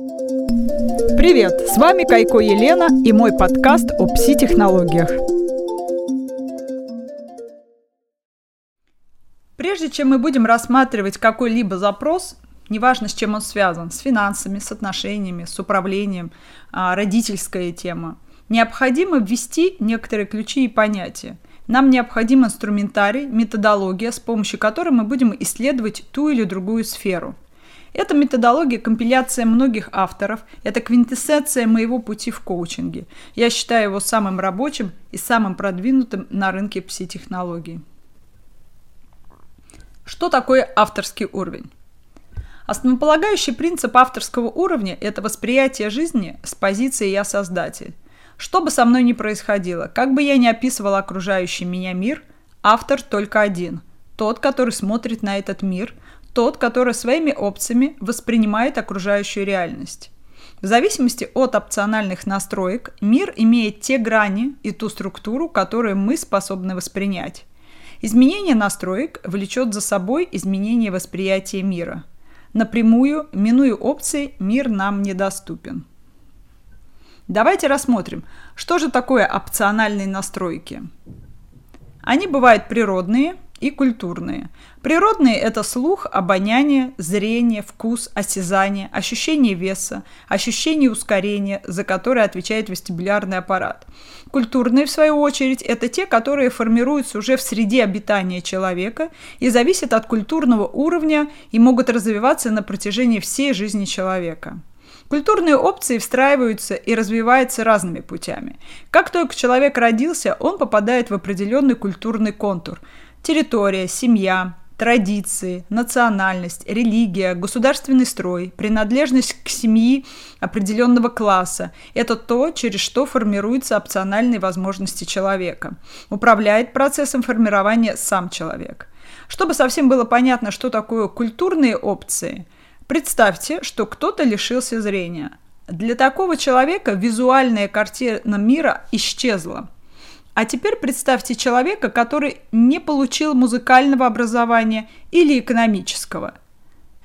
Привет! С вами Кайко Елена и мой подкаст о пси-технологиях. Прежде чем мы будем рассматривать какой-либо запрос, неважно с чем он связан, с финансами, с отношениями, с управлением, а, родительская тема, необходимо ввести некоторые ключи и понятия. Нам необходим инструментарий, методология, с помощью которой мы будем исследовать ту или другую сферу – эта методология – компиляция многих авторов. Это квинтэссенция моего пути в коучинге. Я считаю его самым рабочим и самым продвинутым на рынке пси-технологий. Что такое авторский уровень? Основополагающий принцип авторского уровня – это восприятие жизни с позиции «я создатель». Что бы со мной ни происходило, как бы я ни описывала окружающий меня мир, автор только один – тот, который смотрит на этот мир – тот, который своими опциями воспринимает окружающую реальность. В зависимости от опциональных настроек мир имеет те грани и ту структуру, которую мы способны воспринять. Изменение настроек влечет за собой изменение восприятия мира. Напрямую, минуя опции, мир нам недоступен. Давайте рассмотрим, что же такое опциональные настройки. Они бывают природные – и культурные. Природные – это слух, обоняние, зрение, вкус, осязание, ощущение веса, ощущение ускорения, за которое отвечает вестибулярный аппарат. Культурные, в свою очередь, это те, которые формируются уже в среде обитания человека и зависят от культурного уровня и могут развиваться на протяжении всей жизни человека. Культурные опции встраиваются и развиваются разными путями. Как только человек родился, он попадает в определенный культурный контур – территория, семья, традиции, национальность, религия, государственный строй, принадлежность к семье определенного класса – это то, через что формируются опциональные возможности человека. Управляет процессом формирования сам человек. Чтобы совсем было понятно, что такое культурные опции, представьте, что кто-то лишился зрения. Для такого человека визуальная картина мира исчезла – а теперь представьте человека, который не получил музыкального образования или экономического.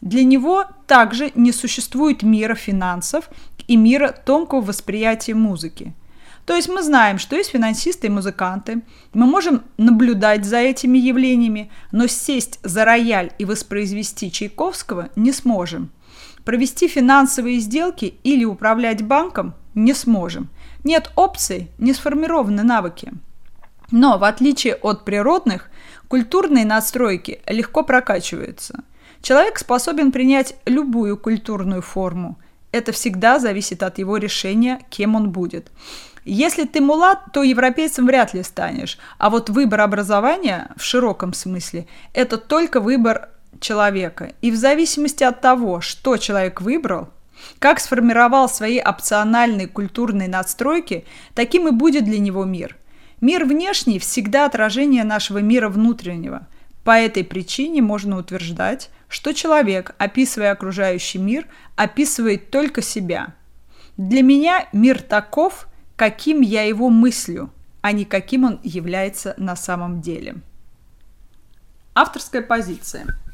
Для него также не существует мира финансов и мира тонкого восприятия музыки. То есть мы знаем, что есть финансисты и музыканты, мы можем наблюдать за этими явлениями, но сесть за рояль и воспроизвести Чайковского не сможем. Провести финансовые сделки или управлять банком не сможем. Нет опций, не сформированы навыки. Но в отличие от природных, культурные настройки легко прокачиваются. Человек способен принять любую культурную форму. Это всегда зависит от его решения, кем он будет. Если ты мулат, то европейцем вряд ли станешь. А вот выбор образования в широком смысле – это только выбор человека. И в зависимости от того, что человек выбрал, как сформировал свои опциональные культурные надстройки, таким и будет для него мир. Мир внешний всегда отражение нашего мира внутреннего. По этой причине можно утверждать, что человек, описывая окружающий мир, описывает только себя. Для меня мир таков, каким я его мыслю, а не каким он является на самом деле. Авторская позиция –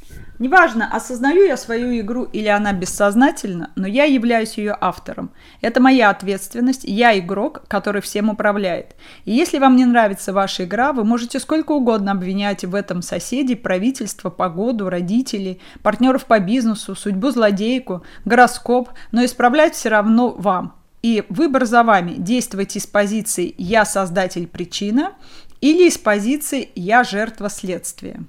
Неважно, осознаю я свою игру или она бессознательна, но я являюсь ее автором. Это моя ответственность, я игрок, который всем управляет. И если вам не нравится ваша игра, вы можете сколько угодно обвинять в этом соседей, правительство, погоду, родителей, партнеров по бизнесу, судьбу злодейку, гороскоп, но исправлять все равно вам. И выбор за вами. Действовать из позиции «я создатель причина» или из позиции «я жертва следствия».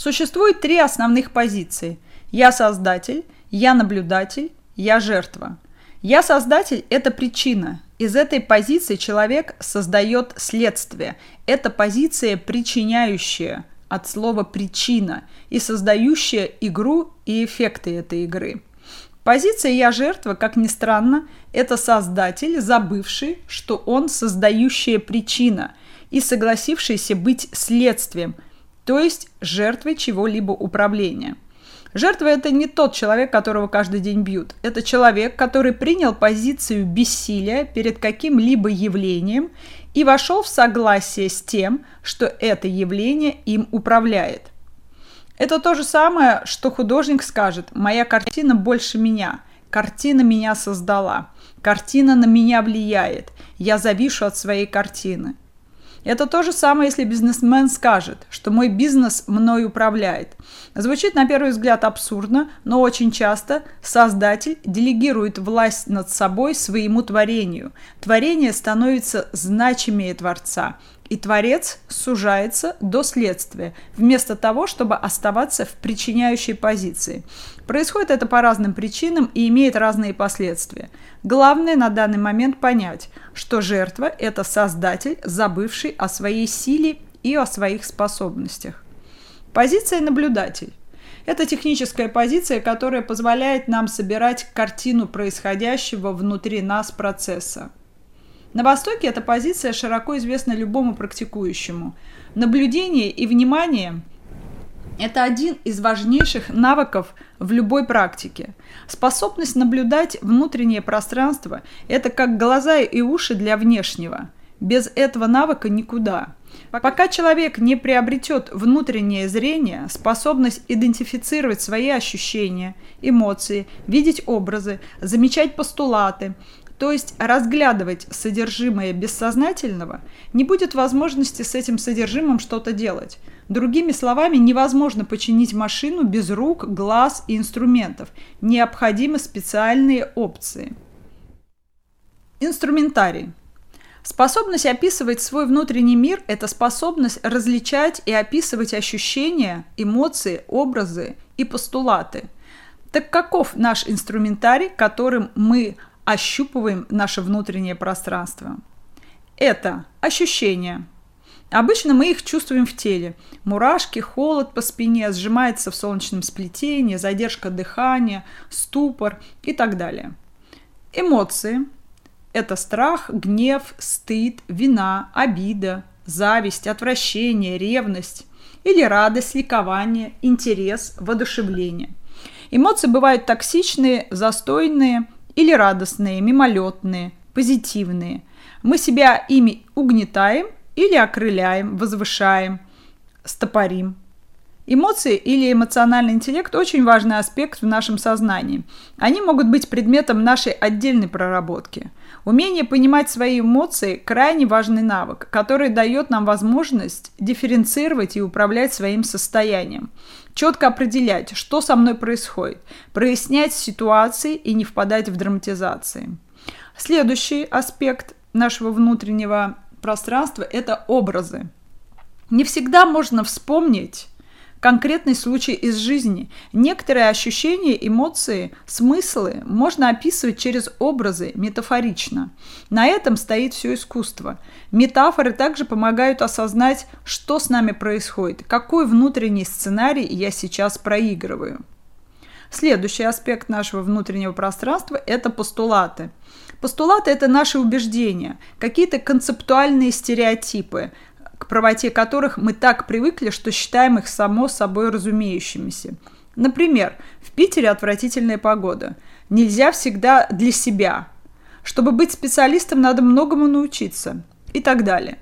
Существует три основных позиции. Я создатель, я наблюдатель, я жертва. Я создатель – это причина. Из этой позиции человек создает следствие. Это позиция причиняющая от слова «причина» и создающая игру и эффекты этой игры. Позиция «я жертва», как ни странно, это создатель, забывший, что он создающая причина и согласившийся быть следствием – то есть жертвой чего-либо управления. Жертва – это не тот человек, которого каждый день бьют. Это человек, который принял позицию бессилия перед каким-либо явлением и вошел в согласие с тем, что это явление им управляет. Это то же самое, что художник скажет «моя картина больше меня». Картина меня создала. Картина на меня влияет. Я завишу от своей картины. Это то же самое, если бизнесмен скажет, что мой бизнес мной управляет. Звучит на первый взгляд абсурдно, но очень часто создатель делегирует власть над собой своему творению. Творение становится значимее Творца, и Творец сужается до следствия, вместо того, чтобы оставаться в причиняющей позиции. Происходит это по разным причинам и имеет разные последствия. Главное на данный момент понять, что жертва – это создатель, забывший о своей силе и о своих способностях. Позиция наблюдатель. Это техническая позиция, которая позволяет нам собирать картину происходящего внутри нас процесса. На Востоке эта позиция широко известна любому практикующему. Наблюдение и внимание это один из важнейших навыков в любой практике. Способность наблюдать внутреннее пространство – это как глаза и уши для внешнего. Без этого навыка никуда. Пока человек не приобретет внутреннее зрение, способность идентифицировать свои ощущения, эмоции, видеть образы, замечать постулаты, то есть разглядывать содержимое бессознательного, не будет возможности с этим содержимым что-то делать. Другими словами, невозможно починить машину без рук, глаз и инструментов. Необходимы специальные опции. Инструментарий. Способность описывать свой внутренний мир – это способность различать и описывать ощущения, эмоции, образы и постулаты. Так каков наш инструментарий, которым мы ощупываем наше внутреннее пространство. Это ощущения. Обычно мы их чувствуем в теле. Мурашки, холод по спине, сжимается в солнечном сплетении, задержка дыхания, ступор и так далее. Эмоции – это страх, гнев, стыд, вина, обида, зависть, отвращение, ревность или радость, ликование, интерес, воодушевление. Эмоции бывают токсичные, застойные – или радостные, мимолетные, позитивные. Мы себя ими угнетаем или окрыляем, возвышаем, стопорим. Эмоции или эмоциональный интеллект – очень важный аспект в нашем сознании. Они могут быть предметом нашей отдельной проработки. Умение понимать свои эмоции – крайне важный навык, который дает нам возможность дифференцировать и управлять своим состоянием четко определять, что со мной происходит, прояснять ситуации и не впадать в драматизации. Следующий аспект нашего внутреннего пространства – это образы. Не всегда можно вспомнить конкретный случай из жизни. Некоторые ощущения, эмоции, смыслы можно описывать через образы метафорично. На этом стоит все искусство. Метафоры также помогают осознать, что с нами происходит, какой внутренний сценарий я сейчас проигрываю. Следующий аспект нашего внутреннего пространства – это постулаты. Постулаты – это наши убеждения, какие-то концептуальные стереотипы, правоте которых мы так привыкли, что считаем их само собой разумеющимися. Например, в Питере отвратительная погода. Нельзя всегда для себя. Чтобы быть специалистом, надо многому научиться. И так далее.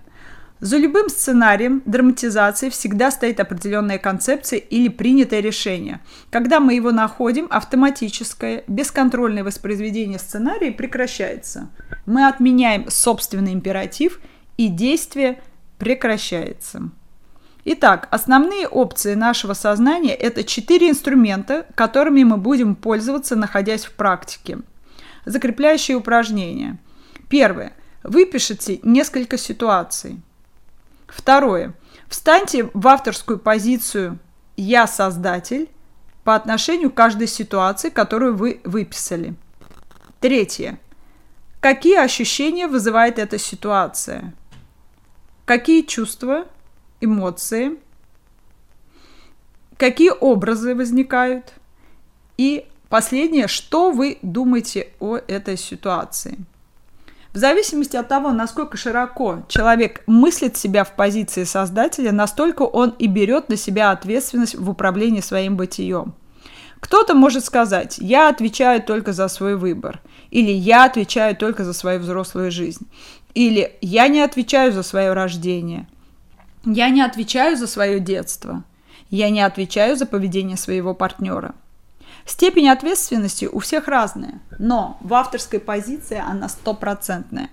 За любым сценарием драматизации всегда стоит определенная концепция или принятое решение. Когда мы его находим, автоматическое, бесконтрольное воспроизведение сценария прекращается. Мы отменяем собственный императив и действие прекращается. Итак, основные опции нашего сознания – это четыре инструмента, которыми мы будем пользоваться, находясь в практике. Закрепляющие упражнения. Первое. Выпишите несколько ситуаций. Второе. Встаньте в авторскую позицию «Я создатель» по отношению к каждой ситуации, которую вы выписали. Третье. Какие ощущения вызывает эта ситуация? Какие чувства, эмоции, какие образы возникают. И последнее, что вы думаете о этой ситуации. В зависимости от того, насколько широко человек мыслит себя в позиции создателя, настолько он и берет на себя ответственность в управлении своим бытием. Кто-то может сказать, я отвечаю только за свой выбор, или я отвечаю только за свою взрослую жизнь. Или я не отвечаю за свое рождение. Я не отвечаю за свое детство. Я не отвечаю за поведение своего партнера. Степень ответственности у всех разная, но в авторской позиции она стопроцентная.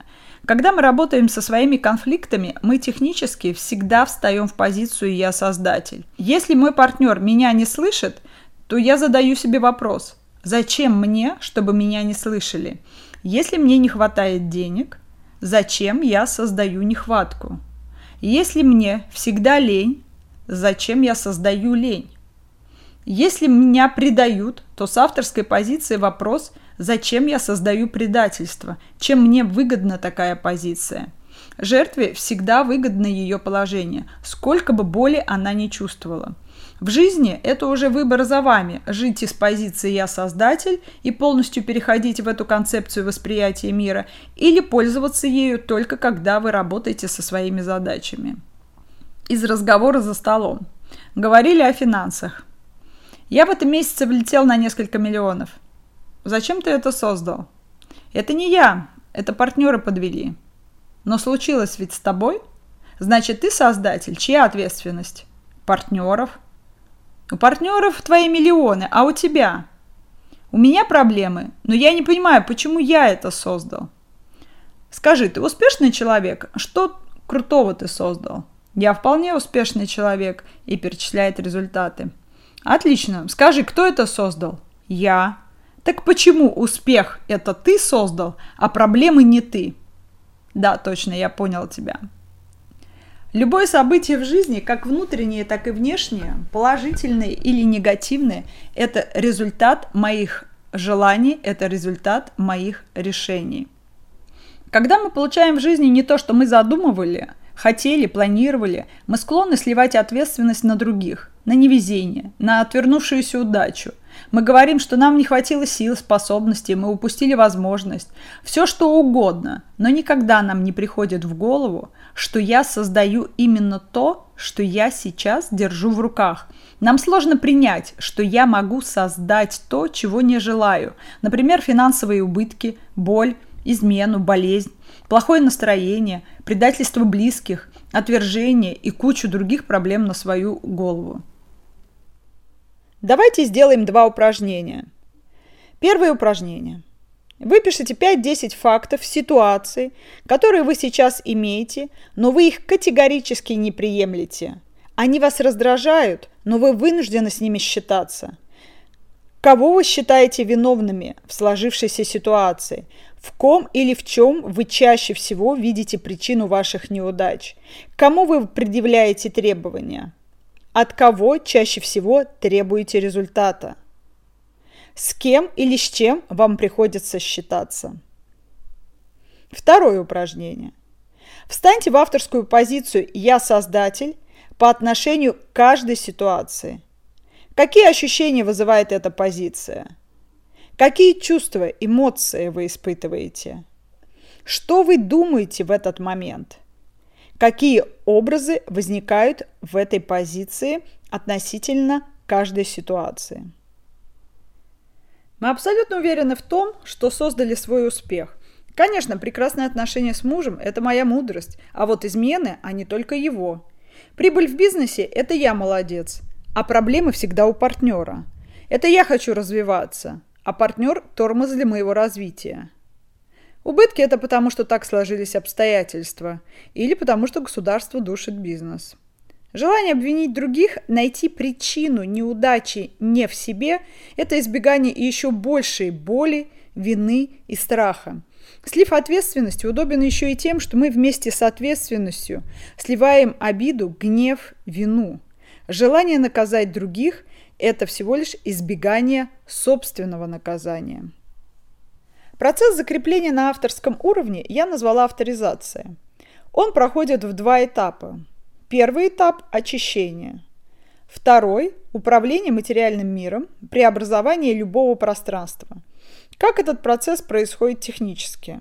Когда мы работаем со своими конфликтами, мы технически всегда встаем в позицию «я создатель». Если мой партнер меня не слышит, то я задаю себе вопрос, зачем мне, чтобы меня не слышали? Если мне не хватает денег, зачем я создаю нехватку? Если мне всегда лень, зачем я создаю лень? Если меня предают, то с авторской позиции вопрос, зачем я создаю предательство, чем мне выгодна такая позиция. Жертве всегда выгодно ее положение, сколько бы боли она не чувствовала. В жизни это уже выбор за вами – жить из позиции «я создатель» и полностью переходить в эту концепцию восприятия мира или пользоваться ею только когда вы работаете со своими задачами. Из разговора за столом. Говорили о финансах. Я в этом месяце влетел на несколько миллионов. Зачем ты это создал? Это не я, это партнеры подвели. Но случилось ведь с тобой. Значит, ты создатель. Чья ответственность? Партнеров. У партнеров твои миллионы, а у тебя? У меня проблемы, но я не понимаю, почему я это создал. Скажи, ты успешный человек? Что крутого ты создал? Я вполне успешный человек и перечисляет результаты. Отлично. Скажи, кто это создал? Я. Так почему успех это ты создал, а проблемы не ты? Да, точно, я понял тебя. Любое событие в жизни, как внутреннее, так и внешнее, положительное или негативное, это результат моих желаний, это результат моих решений. Когда мы получаем в жизни не то, что мы задумывали – хотели, планировали, мы склонны сливать ответственность на других, на невезение, на отвернувшуюся удачу. Мы говорим, что нам не хватило сил, способностей, мы упустили возможность. Все что угодно, но никогда нам не приходит в голову, что я создаю именно то, что я сейчас держу в руках. Нам сложно принять, что я могу создать то, чего не желаю. Например, финансовые убытки, боль, измену, болезнь, плохое настроение, предательство близких, отвержение и кучу других проблем на свою голову. Давайте сделаем два упражнения. Первое упражнение. Выпишите 5-10 фактов, ситуаций, которые вы сейчас имеете, но вы их категорически не приемлете. Они вас раздражают, но вы вынуждены с ними считаться. Кого вы считаете виновными в сложившейся ситуации? В ком или в чем вы чаще всего видите причину ваших неудач? Кому вы предъявляете требования? От кого чаще всего требуете результата? С кем или с чем вам приходится считаться? Второе упражнение. Встаньте в авторскую позицию «Я создатель» по отношению к каждой ситуации. Какие ощущения вызывает эта позиция? Какие чувства, эмоции вы испытываете? Что вы думаете в этот момент? Какие образы возникают в этой позиции относительно каждой ситуации? Мы абсолютно уверены в том, что создали свой успех. Конечно, прекрасные отношения с мужем – это моя мудрость, а вот измены, они только его. Прибыль в бизнесе – это я молодец, а проблемы всегда у партнера. Это я хочу развиваться, а партнер – тормоз для моего развития. Убытки – это потому, что так сложились обстоятельства, или потому, что государство душит бизнес. Желание обвинить других, найти причину неудачи не в себе – это избегание еще большей боли, вины и страха. Слив ответственности удобен еще и тем, что мы вместе с ответственностью сливаем обиду, гнев, вину. Желание наказать других это всего лишь избегание собственного наказания. Процесс закрепления на авторском уровне я назвала авторизация. Он проходит в два этапа. Первый этап – очищение. Второй – управление материальным миром, преобразование любого пространства. Как этот процесс происходит технически?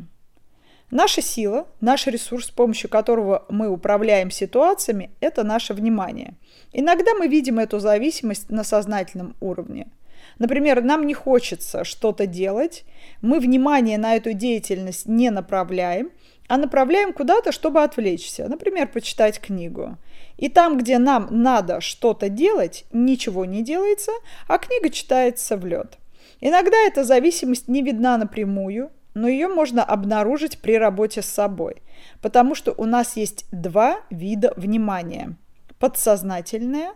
Наша сила, наш ресурс, с помощью которого мы управляем ситуациями, это наше внимание. Иногда мы видим эту зависимость на сознательном уровне. Например, нам не хочется что-то делать, мы внимание на эту деятельность не направляем, а направляем куда-то, чтобы отвлечься, например, почитать книгу. И там, где нам надо что-то делать, ничего не делается, а книга читается в лед. Иногда эта зависимость не видна напрямую, но ее можно обнаружить при работе с собой, потому что у нас есть два вида внимания – подсознательное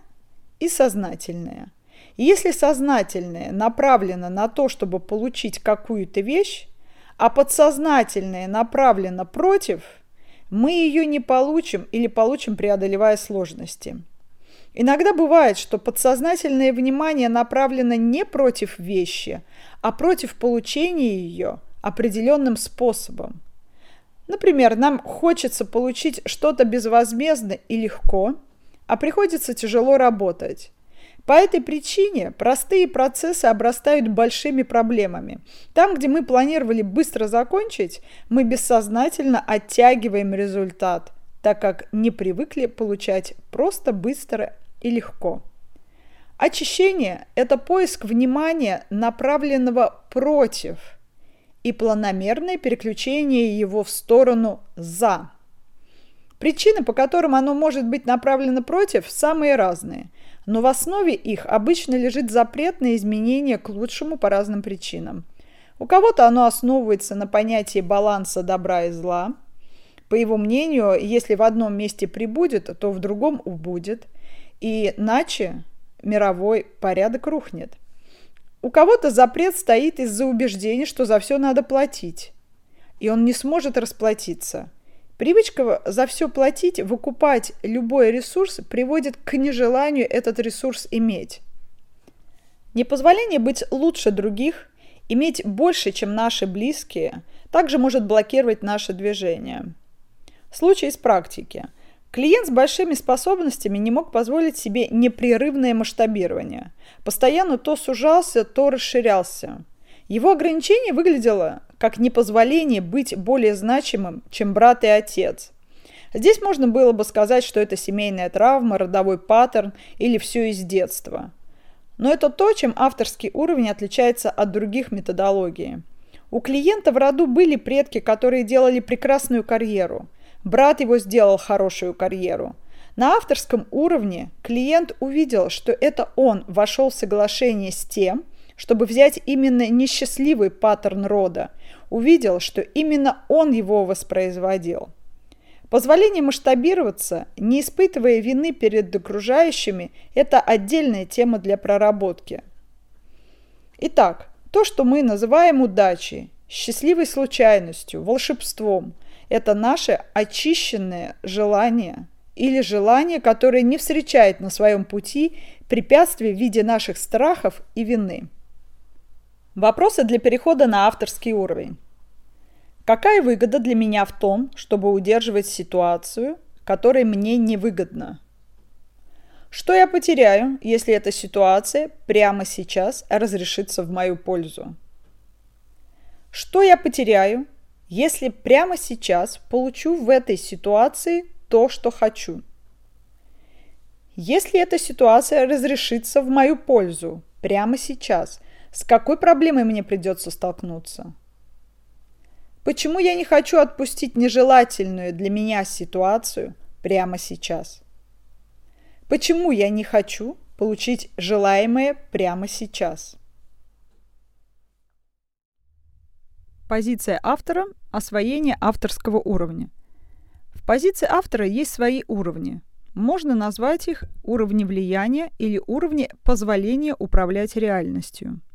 и сознательное. Если сознательное направлено на то, чтобы получить какую-то вещь, а подсознательное направлено против, мы ее не получим или получим, преодолевая сложности. Иногда бывает, что подсознательное внимание направлено не против вещи, а против получения ее определенным способом. Например, нам хочется получить что-то безвозмездно и легко, а приходится тяжело работать. По этой причине простые процессы обрастают большими проблемами. Там, где мы планировали быстро закончить, мы бессознательно оттягиваем результат, так как не привыкли получать просто быстро и легко. Очищение – это поиск внимания, направленного против, и планомерное переключение его в сторону «за». Причины, по которым оно может быть направлено против, самые разные – но в основе их обычно лежит запрет на изменения к лучшему по разным причинам. У кого-то оно основывается на понятии баланса добра и зла. По его мнению, если в одном месте прибудет, то в другом убудет, и иначе мировой порядок рухнет. У кого-то запрет стоит из-за убеждения, что за все надо платить, и он не сможет расплатиться – Привычка за все платить, выкупать любой ресурс приводит к нежеланию этот ресурс иметь. Непозволение быть лучше других, иметь больше, чем наши близкие, также может блокировать наше движение. Случай из практики. Клиент с большими способностями не мог позволить себе непрерывное масштабирование. Постоянно то сужался, то расширялся. Его ограничение выглядело как непозволение быть более значимым, чем брат и отец. Здесь можно было бы сказать, что это семейная травма, родовой паттерн или все из детства. Но это то, чем авторский уровень отличается от других методологий. У клиента в роду были предки, которые делали прекрасную карьеру. Брат его сделал хорошую карьеру. На авторском уровне клиент увидел, что это он вошел в соглашение с тем, чтобы взять именно несчастливый паттерн рода, увидел, что именно он его воспроизводил. Позволение масштабироваться, не испытывая вины перед окружающими, это отдельная тема для проработки. Итак, то, что мы называем удачей, счастливой случайностью, волшебством, это наше очищенное желание или желание, которое не встречает на своем пути препятствий в виде наших страхов и вины. Вопросы для перехода на авторский уровень. Какая выгода для меня в том, чтобы удерживать ситуацию, которая мне невыгодна? Что я потеряю, если эта ситуация прямо сейчас разрешится в мою пользу? Что я потеряю, если прямо сейчас получу в этой ситуации то, что хочу? Если эта ситуация разрешится в мою пользу прямо сейчас – с какой проблемой мне придется столкнуться? Почему я не хочу отпустить нежелательную для меня ситуацию прямо сейчас? Почему я не хочу получить желаемое прямо сейчас? Позиция автора – освоение авторского уровня. В позиции автора есть свои уровни. Можно назвать их уровни влияния или уровни позволения управлять реальностью –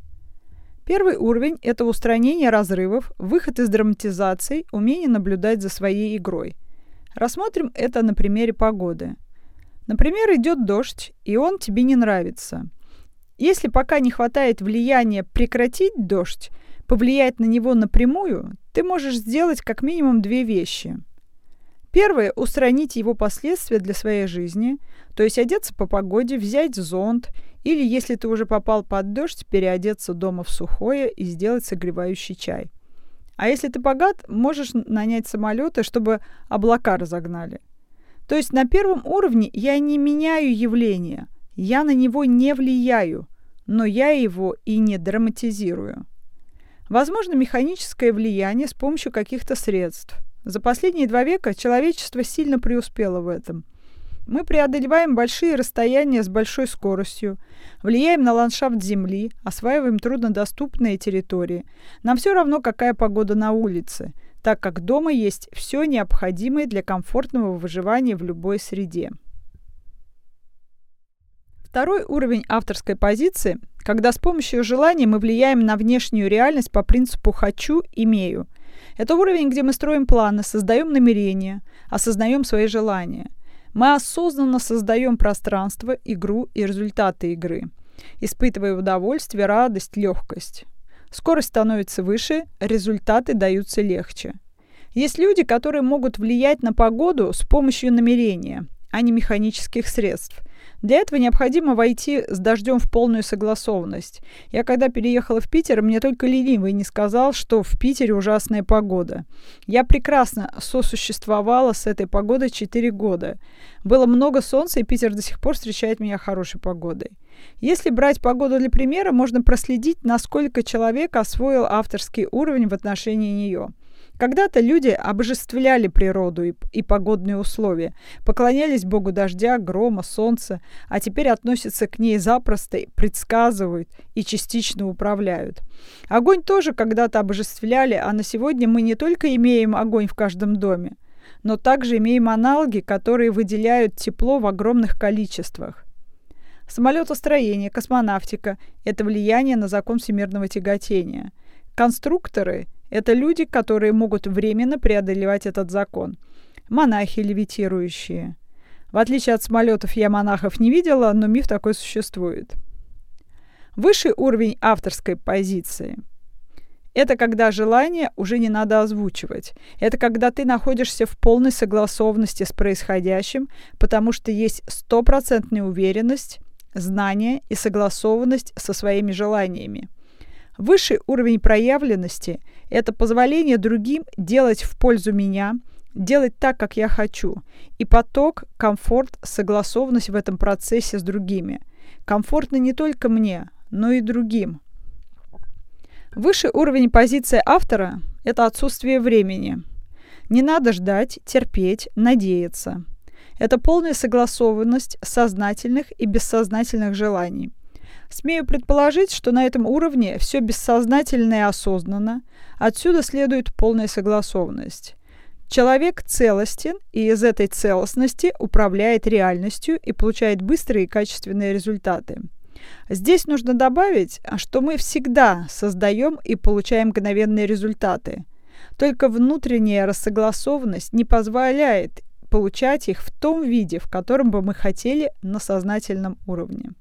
Первый уровень – это устранение разрывов, выход из драматизации, умение наблюдать за своей игрой. Рассмотрим это на примере погоды. Например, идет дождь, и он тебе не нравится. Если пока не хватает влияния прекратить дождь, повлиять на него напрямую, ты можешь сделать как минимум две вещи. Первое – устранить его последствия для своей жизни, то есть одеться по погоде, взять зонт или, если ты уже попал под дождь, переодеться дома в сухое и сделать согревающий чай. А если ты богат, можешь нанять самолеты, чтобы облака разогнали. То есть на первом уровне я не меняю явление, я на него не влияю, но я его и не драматизирую. Возможно механическое влияние с помощью каких-то средств. За последние два века человечество сильно преуспело в этом – Мы преодолеваем большие расстояния с большой скоростью, влияем на ландшафт Земли, осваиваем труднодоступные территории. Нам все равно, какая погода на улице, так как дома есть все необходимое для комфортного выживания в любой среде. Второй уровень авторской позиции, когда с помощью желаний мы влияем на внешнюю реальность по принципу «хочу, имею». Это уровень, где мы строим планы, создаем намерения, осознаем свои желания. Мы осознанно создаем пространство, игру и результаты игры, испытывая удовольствие, радость, легкость. Скорость становится выше, результаты даются легче. Есть люди, которые могут влиять на погоду с помощью намерения, а не механических средств – для этого необходимо войти с дождем в полную согласованность. Я когда переехала в Питер, мне только ленивый не сказал, что в Питере ужасная погода. Я прекрасно сосуществовала с этой погодой 4 года. Было много солнца, и Питер до сих пор встречает меня хорошей погодой. Если брать погоду для примера, можно проследить, насколько человек освоил авторский уровень в отношении нее – когда-то люди обожествляли природу и, и погодные условия, поклонялись богу дождя, грома, солнца, а теперь относятся к ней запросто, предсказывают и частично управляют. Огонь тоже когда-то обожествляли, а на сегодня мы не только имеем огонь в каждом доме, но также имеем аналоги, которые выделяют тепло в огромных количествах. Самолетостроение, космонавтика – это влияние на закон всемирного тяготения. Конструкторы это люди, которые могут временно преодолевать этот закон. Монахи левитирующие. В отличие от самолетов я монахов не видела, но миф такой существует. Высший уровень авторской позиции – это когда желание уже не надо озвучивать. Это когда ты находишься в полной согласованности с происходящим, потому что есть стопроцентная уверенность, знание и согласованность со своими желаниями. Высший уровень проявленности – это позволение другим делать в пользу меня, делать так, как я хочу. И поток, комфорт, согласованность в этом процессе с другими. Комфортно не только мне, но и другим. Высший уровень позиции автора – это отсутствие времени. Не надо ждать, терпеть, надеяться. Это полная согласованность сознательных и бессознательных желаний – Смею предположить, что на этом уровне все бессознательно и осознанно. Отсюда следует полная согласованность. Человек целостен и из этой целостности управляет реальностью и получает быстрые и качественные результаты. Здесь нужно добавить, что мы всегда создаем и получаем мгновенные результаты. Только внутренняя рассогласованность не позволяет получать их в том виде, в котором бы мы хотели на сознательном уровне.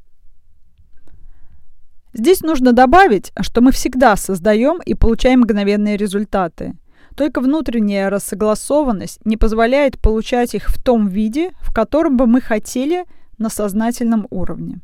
Здесь нужно добавить, что мы всегда создаем и получаем мгновенные результаты. Только внутренняя рассогласованность не позволяет получать их в том виде, в котором бы мы хотели на сознательном уровне.